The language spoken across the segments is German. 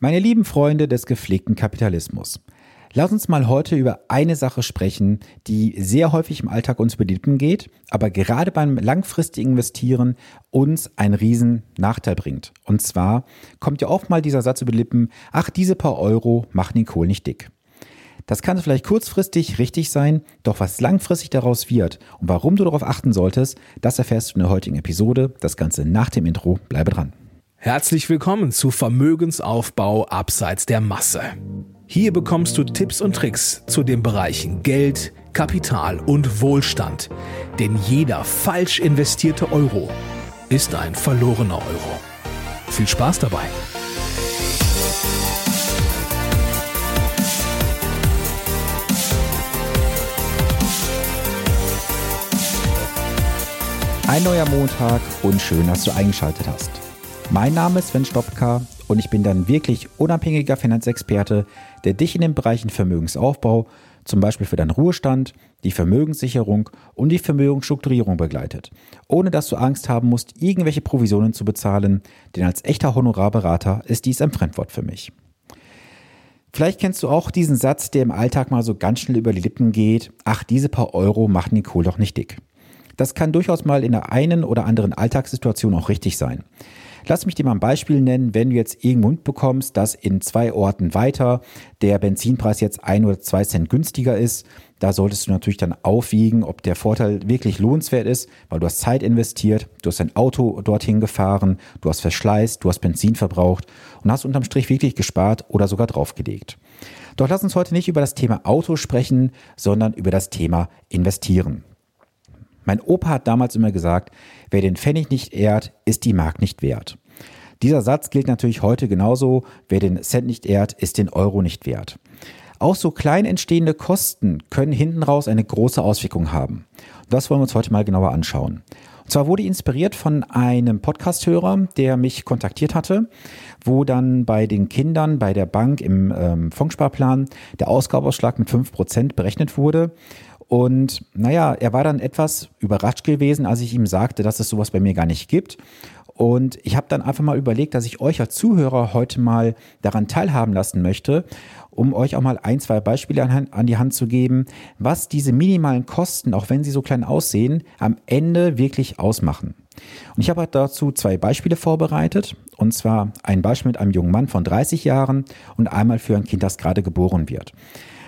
Meine lieben Freunde des gepflegten Kapitalismus. Lass uns mal heute über eine Sache sprechen, die sehr häufig im Alltag uns Lippen geht, aber gerade beim langfristigen Investieren uns einen riesen Nachteil bringt. Und zwar kommt ja oft mal dieser Satz über die Lippen, ach, diese paar Euro machen den Kohl nicht dick. Das kann vielleicht kurzfristig richtig sein, doch was langfristig daraus wird und warum du darauf achten solltest, das erfährst du in der heutigen Episode. Das Ganze nach dem Intro. Bleibe dran. Herzlich willkommen zu Vermögensaufbau abseits der Masse. Hier bekommst du Tipps und Tricks zu den Bereichen Geld, Kapital und Wohlstand. Denn jeder falsch investierte Euro ist ein verlorener Euro. Viel Spaß dabei! Ein neuer Montag und schön, dass du eingeschaltet hast. Mein Name ist Sven Stopka und ich bin dann wirklich unabhängiger Finanzexperte, der dich in den Bereichen Vermögensaufbau, zum Beispiel für deinen Ruhestand, die Vermögenssicherung und die Vermögensstrukturierung begleitet, ohne dass du Angst haben musst, irgendwelche Provisionen zu bezahlen, denn als echter Honorarberater ist dies ein Fremdwort für mich. Vielleicht kennst du auch diesen Satz, der im Alltag mal so ganz schnell über die Lippen geht, ach, diese paar Euro machen den Kohl doch nicht dick. Das kann durchaus mal in der einen oder anderen Alltagssituation auch richtig sein. Lass mich dir mal ein Beispiel nennen, wenn du jetzt irgendwo mitbekommst, dass in zwei Orten weiter der Benzinpreis jetzt ein oder zwei Cent günstiger ist. Da solltest du natürlich dann aufwiegen, ob der Vorteil wirklich lohnenswert ist, weil du hast Zeit investiert, du hast dein Auto dorthin gefahren, du hast Verschleiß, du hast Benzin verbraucht und hast unterm Strich wirklich gespart oder sogar draufgelegt. Doch lass uns heute nicht über das Thema Auto sprechen, sondern über das Thema Investieren. Mein Opa hat damals immer gesagt, wer den Pfennig nicht ehrt, ist die Mark nicht wert. Dieser Satz gilt natürlich heute genauso, wer den Cent nicht ehrt, ist den Euro nicht wert. Auch so klein entstehende Kosten können hinten raus eine große Auswirkung haben. Das wollen wir uns heute mal genauer anschauen. Und zwar wurde inspiriert von einem Podcasthörer, der mich kontaktiert hatte, wo dann bei den Kindern bei der Bank im ähm, Fondsparplan der Ausgabeausschlag mit fünf Prozent berechnet wurde. Und naja, er war dann etwas überrascht gewesen, als ich ihm sagte, dass es sowas bei mir gar nicht gibt. Und ich habe dann einfach mal überlegt, dass ich euch als Zuhörer heute mal daran teilhaben lassen möchte, um euch auch mal ein, zwei Beispiele an, die Hand zu geben, was diese minimalen Kosten, auch wenn sie so klein aussehen, am Ende wirklich ausmachen. Und ich habe halt dazu zwei Beispiele vorbereitet. Und zwar ein Beispiel mit einem jungen Mann von 30 Jahren und einmal für ein Kind, das gerade geboren wird.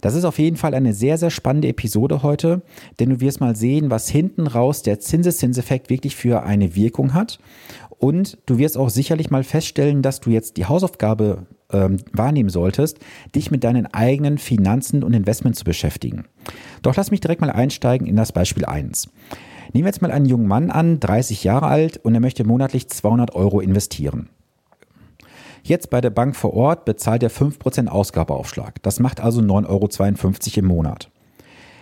Das ist auf jeden Fall eine sehr, sehr spannende Episode heute, denn du wirst mal sehen, was hinten raus der Zinseszinseffekt wirklich für eine Wirkung hat. Und du wirst auch sicherlich mal feststellen, dass du jetzt die Hausaufgabe ähm, wahrnehmen solltest, dich mit deinen eigenen Finanzen und Investments zu beschäftigen. Doch lass mich direkt mal einsteigen in das Beispiel 1. Nehmen wir jetzt mal einen jungen Mann an, 30 Jahre alt, und er möchte monatlich 200 Euro investieren. Jetzt bei der Bank vor Ort bezahlt er 5% Ausgabeaufschlag. Das macht also 9,52 Euro im Monat.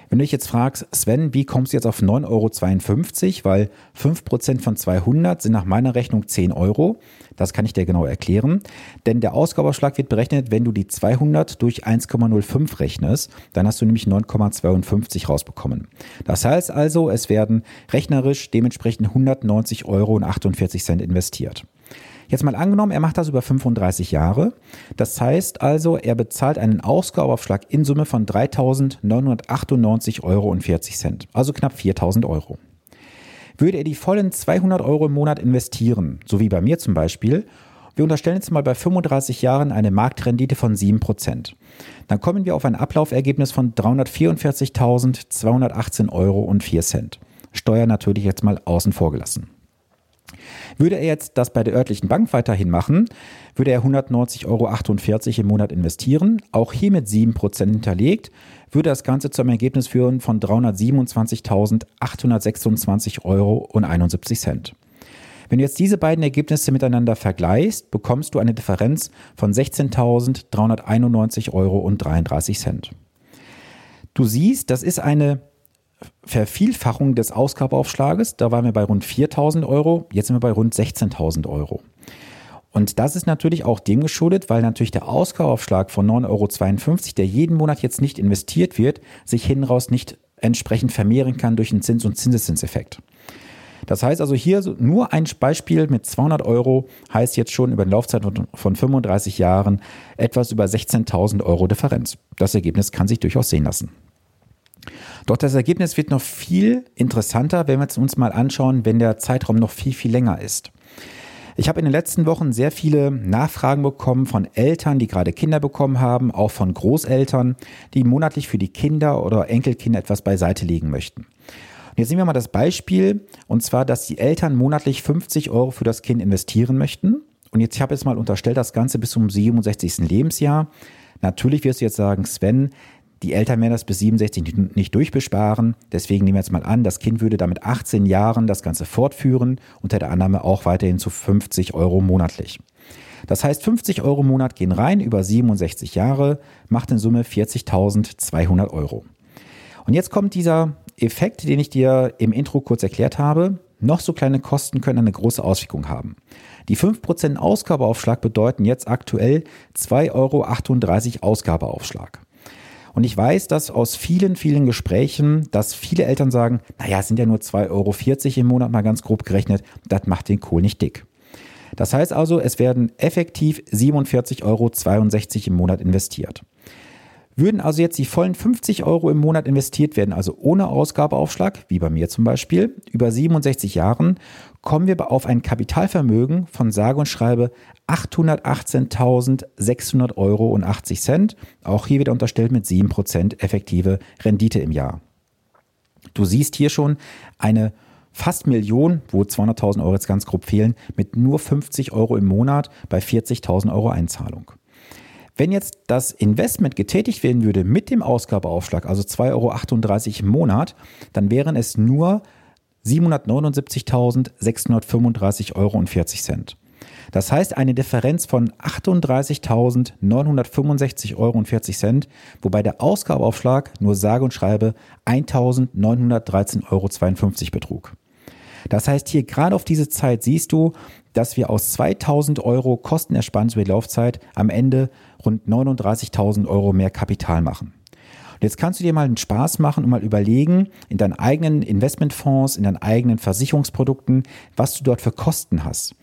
Wenn du dich jetzt fragst, Sven, wie kommst du jetzt auf 9,52 Euro? Weil 5% von 200 sind nach meiner Rechnung 10 Euro. Das kann ich dir genau erklären. Denn der Ausgabeaufschlag wird berechnet, wenn du die 200 durch 1,05 rechnest. Dann hast du nämlich 9,52 rausbekommen. Das heißt also, es werden rechnerisch dementsprechend 190 Euro und 48 Cent investiert. Jetzt mal angenommen, er macht das über 35 Jahre. Das heißt also, er bezahlt einen Ausgabeaufschlag in Summe von 3.998,40 Euro, also knapp 4.000 Euro. Würde er die vollen 200 Euro im Monat investieren, so wie bei mir zum Beispiel, wir unterstellen jetzt mal bei 35 Jahren eine Marktrendite von 7%. Dann kommen wir auf ein Ablaufergebnis von 344.218 Euro und 4 Cent. Steuer natürlich jetzt mal außen vor gelassen. Würde er jetzt das bei der örtlichen Bank weiterhin machen, würde er 190,48 Euro im Monat investieren, auch hier mit 7% hinterlegt, würde das Ganze zu einem Ergebnis führen von 327.826,71 Euro. Wenn du jetzt diese beiden Ergebnisse miteinander vergleichst, bekommst du eine Differenz von 16.391,33 Euro. Du siehst, das ist eine Vervielfachung des Ausgabeaufschlages. Da waren wir bei rund 4.000 Euro, jetzt sind wir bei rund 16.000 Euro. Und das ist natürlich auch dem geschuldet, weil natürlich der Ausgabeaufschlag von 9,52 Euro, der jeden Monat jetzt nicht investiert wird, sich hinten raus nicht entsprechend vermehren kann durch einen Zins- und Zinseszinseffekt. Das heißt also hier nur ein Beispiel mit 200 Euro heißt jetzt schon über eine Laufzeit von 35 Jahren etwas über 16.000 Euro Differenz. Das Ergebnis kann sich durchaus sehen lassen. Doch das Ergebnis wird noch viel interessanter, wenn wir es uns mal anschauen, wenn der Zeitraum noch viel, viel länger ist. Ich habe in den letzten Wochen sehr viele Nachfragen bekommen von Eltern, die gerade Kinder bekommen haben, auch von Großeltern, die monatlich für die Kinder oder Enkelkinder etwas beiseite legen möchten. Und jetzt sehen wir mal das Beispiel, und zwar, dass die Eltern monatlich 50 Euro für das Kind investieren möchten. Und jetzt habe ich jetzt mal unterstellt, das Ganze bis zum 67. Lebensjahr. Natürlich wirst du jetzt sagen, Sven, die Eltern werden das bis 67 nicht durchbesparen. Deswegen nehmen wir jetzt mal an, das Kind würde damit 18 Jahren das Ganze fortführen, unter der Annahme auch weiterhin zu 50 Euro monatlich. Das heißt, 50 Euro im Monat gehen rein über 67 Jahre, macht in Summe 40.200 Euro. Und jetzt kommt dieser Effekt, den ich dir im Intro kurz erklärt habe. Noch so kleine Kosten können eine große Auswirkung haben. Die 5% Ausgabeaufschlag bedeuten jetzt aktuell 2,38 Euro Ausgabeaufschlag. Und ich weiß, dass aus vielen, vielen Gesprächen, dass viele Eltern sagen, naja, es sind ja nur 2,40 Euro im Monat mal ganz grob gerechnet, das macht den Kohl nicht dick. Das heißt also, es werden effektiv 47,62 Euro im Monat investiert. Würden also jetzt die vollen 50 Euro im Monat investiert werden, also ohne Ausgabeaufschlag, wie bei mir zum Beispiel, über 67 Jahren, kommen wir auf ein Kapitalvermögen von sage und schreibe 818.600 Euro und 80 Cent. Auch hier wieder unterstellt mit 7% effektive Rendite im Jahr. Du siehst hier schon eine fast Million, wo 200.000 Euro jetzt ganz grob fehlen, mit nur 50 Euro im Monat bei 40.000 Euro Einzahlung. Wenn jetzt das Investment getätigt werden würde mit dem Ausgabeaufschlag, also 2,38 Euro im Monat, dann wären es nur 779.635,40 Euro. Das heißt eine Differenz von 38.965,40 Euro, wobei der Ausgabeaufschlag nur sage und schreibe 1.913,52 Euro betrug. Das heißt, hier gerade auf diese Zeit siehst du, dass wir aus 2000 Euro Kostenersparnis über die Laufzeit am Ende rund 39.000 Euro mehr Kapital machen. Und jetzt kannst du dir mal einen Spaß machen und mal überlegen, in deinen eigenen Investmentfonds, in deinen eigenen Versicherungsprodukten, was du dort für Kosten hast.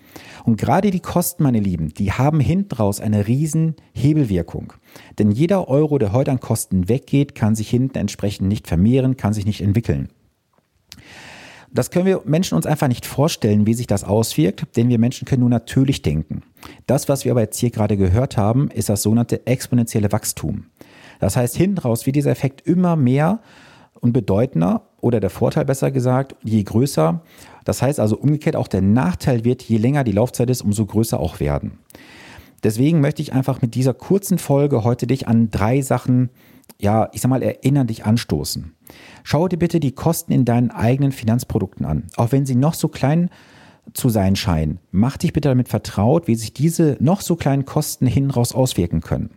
Und gerade die Kosten, meine Lieben, die haben hinten raus eine riesen Hebelwirkung. Denn jeder Euro, der heute an Kosten weggeht, kann sich hinten entsprechend nicht vermehren, kann sich nicht entwickeln. Das können wir Menschen uns einfach nicht vorstellen, wie sich das auswirkt, denn wir Menschen können nur natürlich denken. Das, was wir aber jetzt hier gerade gehört haben, ist das sogenannte exponentielle Wachstum. Das heißt, hinten raus wird dieser Effekt immer mehr und bedeutender oder der Vorteil besser gesagt, je größer. Das heißt also umgekehrt auch der Nachteil wird, je länger die Laufzeit ist, umso größer auch werden. Deswegen möchte ich einfach mit dieser kurzen Folge heute dich an drei Sachen, ja, ich sag mal, erinnern, dich anstoßen. Schau dir bitte die Kosten in deinen eigenen Finanzprodukten an. Auch wenn sie noch so klein zu sein scheinen, mach dich bitte damit vertraut, wie sich diese noch so kleinen Kosten hinten raus auswirken können.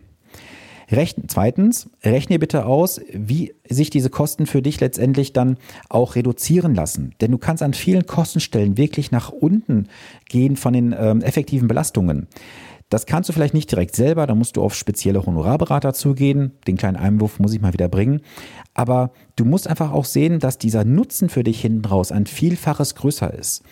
Rechn Zweitens, rechne bitte aus, wie sich diese Kosten für dich letztendlich dann auch reduzieren lassen. Denn du kannst an vielen Kostenstellen wirklich nach unten gehen von den ähm, effektiven Belastungen. Das kannst du vielleicht nicht direkt selber, da musst du auf spezielle Honorarberater zugehen. Den kleinen Einwurf muss ich mal wieder bringen. Aber du musst einfach auch sehen, dass dieser Nutzen für dich hinten raus ein Vielfaches größer ist.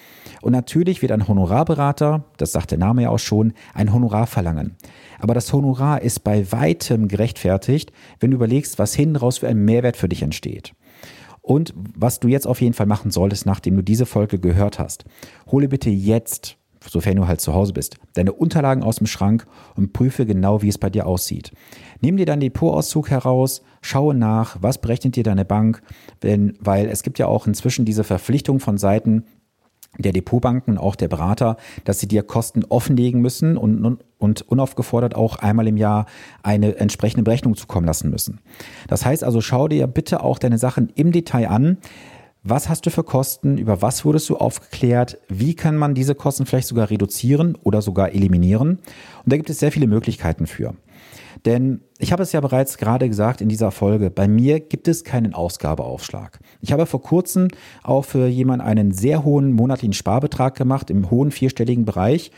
Und natürlich wird ein Honorarberater, das sagt der Name ja auch schon, ein Honorar verlangen. Aber das Honorar ist bei weitem gerechtfertigt, wenn du überlegst, was hinten raus für ein Mehrwert für dich entsteht. Und was du jetzt auf jeden Fall machen solltest, nachdem du diese Folge gehört hast, hole bitte jetzt sofern du halt zu Hause bist, deine Unterlagen aus dem Schrank und prüfe genau, wie es bei dir aussieht. Nimm dir deinen Depotauszug heraus, schaue nach, was berechnet dir deine Bank, denn, weil es gibt ja auch inzwischen diese Verpflichtung von Seiten der Depotbanken und auch der Berater, dass sie dir Kosten offenlegen müssen und, und unaufgefordert auch einmal im Jahr eine entsprechende Berechnung zukommen lassen müssen. Das heißt also, schau dir bitte auch deine Sachen im Detail an. Was hast du für Kosten? Über was wurdest du aufgeklärt? Wie kann man diese Kosten vielleicht sogar reduzieren oder sogar eliminieren? Und da gibt es sehr viele Möglichkeiten für. Denn ich habe es ja bereits gerade gesagt in dieser Folge, bei mir gibt es keinen Ausgabeaufschlag. Ich habe vor kurzem auch für jemanden einen sehr hohen monatlichen Sparbetrag gemacht, im hohen vierstelligen Bereich.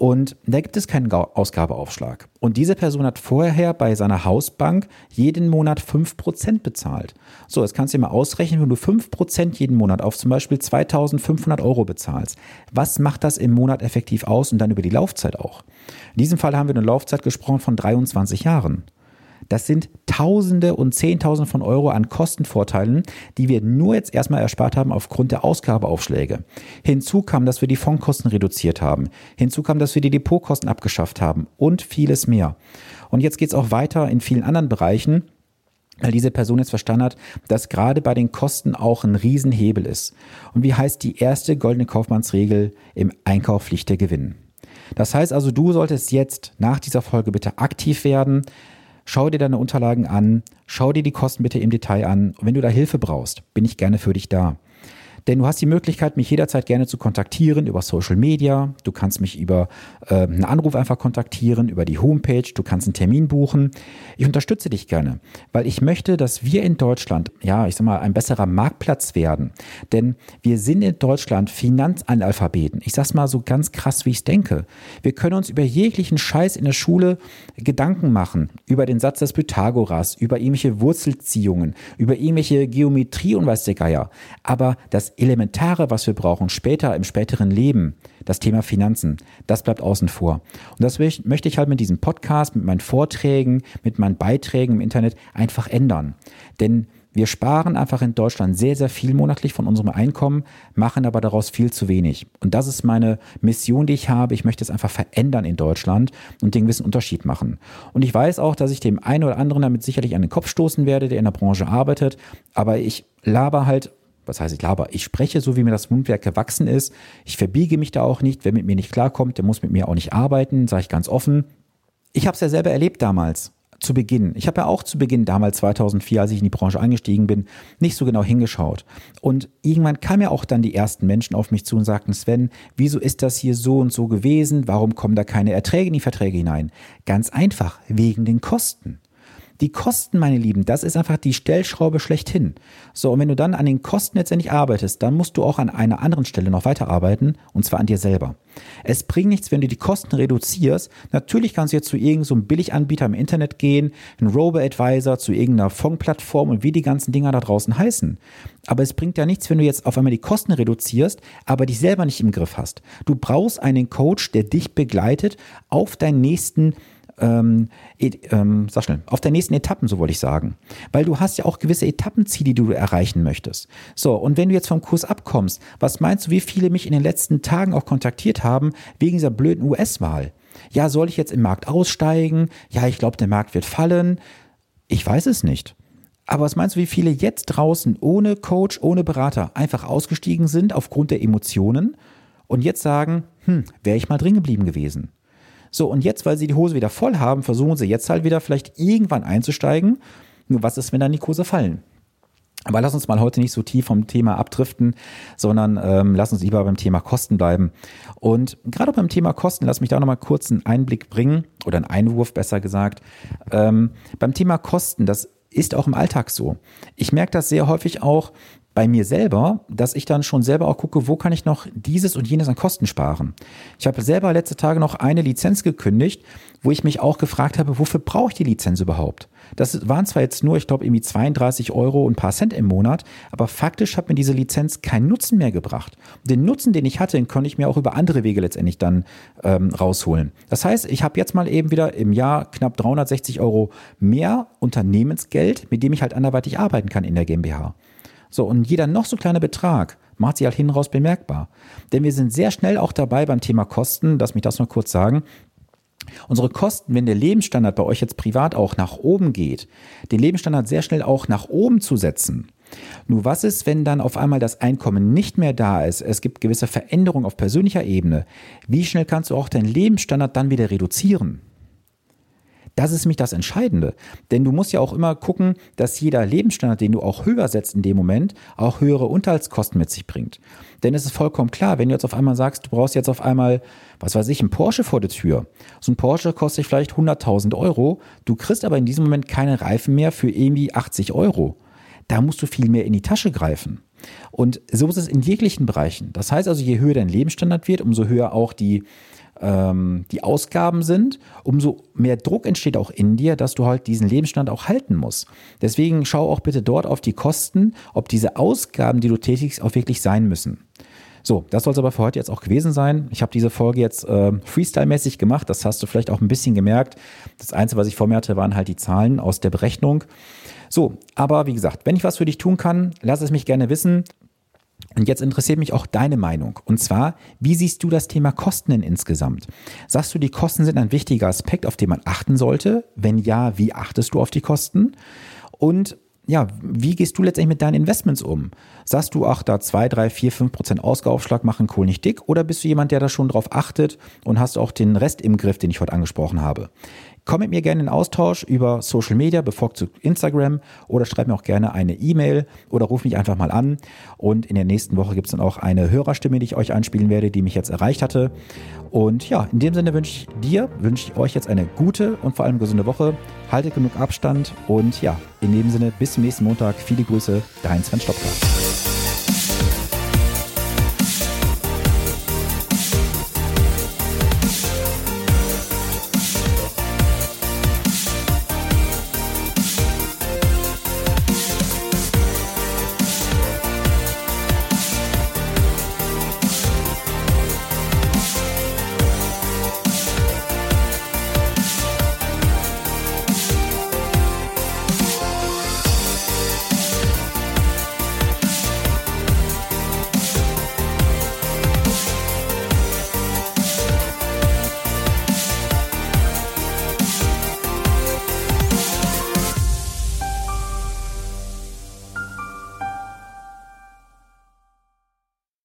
Und da gibt es keinen Ausgabeaufschlag. Und diese Person hat vorher bei seiner Hausbank jeden Monat 5% bezahlt. So, jetzt kannst du dir mal ausrechnen, wenn du 5% jeden Monat auf zum Beispiel 2500 Euro bezahlst. Was macht das im Monat effektiv aus und dann über die Laufzeit auch? In diesem Fall haben wir eine Laufzeit gesprochen von 23 Jahren. Das sind Tausende und Zehntausende von Euro an Kostenvorteilen, die wir nur jetzt erstmal erspart haben aufgrund der Ausgabeaufschläge. Hinzu kam, dass wir die Fondkosten reduziert haben. Hinzu kam, dass wir die Depotkosten abgeschafft haben und vieles mehr. Und jetzt geht es auch weiter in vielen anderen Bereichen weil diese Person jetzt verstanden hat, dass gerade bei den Kosten auch ein Riesenhebel ist. Und wie heißt die erste goldene Kaufmannsregel im Einkauf liegt der Gewinn? Das heißt also, du solltest jetzt nach dieser Folge bitte aktiv werden, Schau dir deine Unterlagen an, schau dir die Kosten bitte im Detail an. Und wenn du da Hilfe brauchst, bin ich gerne für dich da. Denn du hast die Möglichkeit, mich jederzeit gerne zu kontaktieren über Social Media. Du kannst mich über äh, einen Anruf einfach kontaktieren, über die Homepage. Du kannst einen Termin buchen. Ich unterstütze dich gerne, weil ich möchte, dass wir in Deutschland, ja, ich sag mal, ein besserer Marktplatz werden. Denn wir sind in Deutschland Finanzanalphabeten. Ich sag's mal so ganz krass, wie ich denke. Wir können uns über jeglichen Scheiß in der Schule Gedanken machen. Über den Satz des Pythagoras, über irgendwelche Wurzelziehungen, über irgendwelche Geometrie und weiß der Geier. Aber das Elementare, was wir brauchen später im späteren Leben, das Thema Finanzen, das bleibt außen vor. Und das möchte ich halt mit diesem Podcast, mit meinen Vorträgen, mit meinen Beiträgen im Internet einfach ändern. Denn wir sparen einfach in Deutschland sehr, sehr viel monatlich von unserem Einkommen, machen aber daraus viel zu wenig. Und das ist meine Mission, die ich habe. Ich möchte es einfach verändern in Deutschland und den gewissen Unterschied machen. Und ich weiß auch, dass ich dem einen oder anderen damit sicherlich an den Kopf stoßen werde, der in der Branche arbeitet. Aber ich laber halt was heißt ich laber? Ich spreche so, wie mir das Mundwerk gewachsen ist. Ich verbiege mich da auch nicht. Wer mit mir nicht klarkommt, der muss mit mir auch nicht arbeiten, sage ich ganz offen. Ich habe es ja selber erlebt damals, zu Beginn. Ich habe ja auch zu Beginn damals 2004, als ich in die Branche eingestiegen bin, nicht so genau hingeschaut. Und irgendwann kamen ja auch dann die ersten Menschen auf mich zu und sagten, Sven, wieso ist das hier so und so gewesen? Warum kommen da keine Erträge in die Verträge hinein? Ganz einfach, wegen den Kosten. Die Kosten, meine Lieben, das ist einfach die Stellschraube schlechthin. So, und wenn du dann an den Kosten letztendlich arbeitest, dann musst du auch an einer anderen Stelle noch weiterarbeiten, und zwar an dir selber. Es bringt nichts, wenn du die Kosten reduzierst. Natürlich kannst du jetzt zu irgendeinem so Billiganbieter im Internet gehen, ein Robo-Advisor, zu irgendeiner Fondplattform und wie die ganzen Dinger da draußen heißen. Aber es bringt ja nichts, wenn du jetzt auf einmal die Kosten reduzierst, aber dich selber nicht im Griff hast. Du brauchst einen Coach, der dich begleitet auf deinen nächsten ähm, ähm, sag schnell, auf der nächsten Etappen, so wollte ich sagen. Weil du hast ja auch gewisse Etappenziele, die du erreichen möchtest. So, und wenn du jetzt vom Kurs abkommst, was meinst du, wie viele mich in den letzten Tagen auch kontaktiert haben wegen dieser blöden US-Wahl? Ja, soll ich jetzt im Markt aussteigen? Ja, ich glaube, der Markt wird fallen. Ich weiß es nicht. Aber was meinst du, wie viele jetzt draußen ohne Coach, ohne Berater einfach ausgestiegen sind aufgrund der Emotionen und jetzt sagen, hm, wäre ich mal drin geblieben gewesen? So, und jetzt, weil sie die Hose wieder voll haben, versuchen sie jetzt halt wieder vielleicht irgendwann einzusteigen. Nur was ist, wenn dann die Kurse fallen? Aber lass uns mal heute nicht so tief vom Thema abdriften, sondern ähm, lass uns lieber beim Thema Kosten bleiben. Und gerade beim Thema Kosten, lass mich da nochmal kurz einen Einblick bringen oder einen Einwurf besser gesagt. Ähm, beim Thema Kosten, das ist auch im Alltag so. Ich merke das sehr häufig auch, bei mir selber, dass ich dann schon selber auch gucke, wo kann ich noch dieses und jenes an Kosten sparen. Ich habe selber letzte Tage noch eine Lizenz gekündigt, wo ich mich auch gefragt habe, wofür brauche ich die Lizenz überhaupt? Das waren zwar jetzt nur, ich glaube, irgendwie 32 Euro und ein paar Cent im Monat, aber faktisch hat mir diese Lizenz keinen Nutzen mehr gebracht. Den Nutzen, den ich hatte, den konnte ich mir auch über andere Wege letztendlich dann ähm, rausholen. Das heißt, ich habe jetzt mal eben wieder im Jahr knapp 360 Euro mehr Unternehmensgeld, mit dem ich halt anderweitig arbeiten kann in der GmbH. So, und jeder noch so kleine Betrag macht sich halt hin raus bemerkbar. Denn wir sind sehr schnell auch dabei beim Thema Kosten, lass mich das noch kurz sagen. Unsere Kosten, wenn der Lebensstandard bei euch jetzt privat auch nach oben geht, den Lebensstandard sehr schnell auch nach oben zu setzen. Nur was ist, wenn dann auf einmal das Einkommen nicht mehr da ist? Es gibt gewisse Veränderungen auf persönlicher Ebene. Wie schnell kannst du auch deinen Lebensstandard dann wieder reduzieren? Das ist nämlich das Entscheidende. Denn du musst ja auch immer gucken, dass jeder Lebensstandard, den du auch höher setzt in dem Moment, auch höhere Unterhaltskosten mit sich bringt. Denn es ist vollkommen klar, wenn du jetzt auf einmal sagst, du brauchst jetzt auf einmal, was weiß ich, einen Porsche vor der Tür. So ein Porsche kostet vielleicht 100.000 Euro. Du kriegst aber in diesem Moment keine Reifen mehr für irgendwie 80 Euro. Da musst du viel mehr in die Tasche greifen. Und so ist es in jeglichen Bereichen. Das heißt also, je höher dein Lebensstandard wird, umso höher auch die, ähm, die Ausgaben sind, umso mehr Druck entsteht auch in dir, dass du halt diesen Lebensstand auch halten musst. Deswegen schau auch bitte dort auf die Kosten, ob diese Ausgaben, die du tätigst, auch wirklich sein müssen. So, das soll es aber für heute jetzt auch gewesen sein. Ich habe diese Folge jetzt äh, Freestyle-mäßig gemacht. Das hast du vielleicht auch ein bisschen gemerkt. Das Einzige, was ich vor mir hatte, waren halt die Zahlen aus der Berechnung. So, aber wie gesagt, wenn ich was für dich tun kann, lass es mich gerne wissen. Und jetzt interessiert mich auch deine Meinung. Und zwar, wie siehst du das Thema Kosten denn insgesamt? Sagst du, die Kosten sind ein wichtiger Aspekt, auf den man achten sollte? Wenn ja, wie achtest du auf die Kosten? Und ja, wie gehst du letztendlich mit deinen Investments um? Sagst du, ach, da 2, 3, 4, 5 Prozent Ausgabeaufschlag machen Kohl nicht dick? Oder bist du jemand, der da schon drauf achtet und hast auch den Rest im Griff, den ich heute angesprochen habe? Komm mit mir gerne in Austausch über Social Media, bevorzugt Instagram oder schreib mir auch gerne eine E-Mail oder ruf mich einfach mal an. Und in der nächsten Woche gibt es dann auch eine Hörerstimme, die ich euch einspielen werde, die mich jetzt erreicht hatte. Und ja, in dem Sinne wünsche ich dir, wünsche ich euch jetzt eine gute und vor allem gesunde Woche. Haltet genug Abstand und ja, in dem Sinne bis zum nächsten Montag. Viele Grüße, dein Sven Stopka.